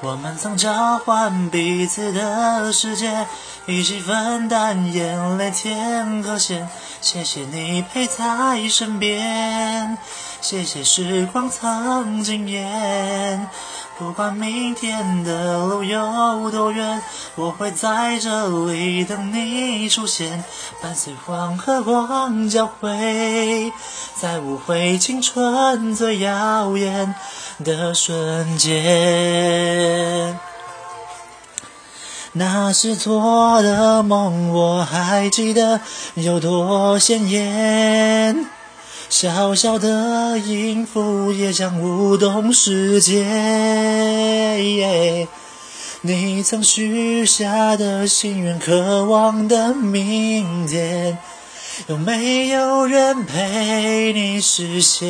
我们曾交换彼此的世界，一起分担眼泪天和咸。谢谢你陪在身边，谢谢时光曾惊艳。不管明天的路有多远，我会在这里等你出现。伴随黄和光交汇，在无悔青春最耀眼的瞬间。那是做的梦，我还记得有多鲜艳。小小的音符也将舞动世界。你曾许下的心愿，渴望的明天，有没有人陪你实现？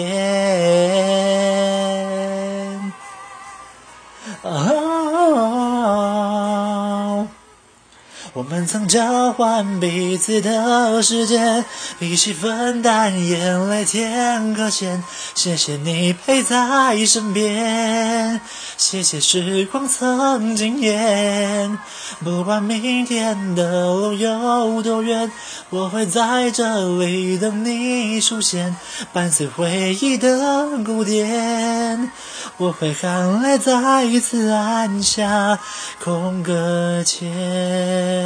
我们曾交换彼此的时间，一起分担眼泪天和咸。谢谢你陪在身边，谢谢时光曾惊艳。不管明天的路有多远，我会在这里等你出现，伴随回忆的鼓点。我会含泪再一次按下空格键。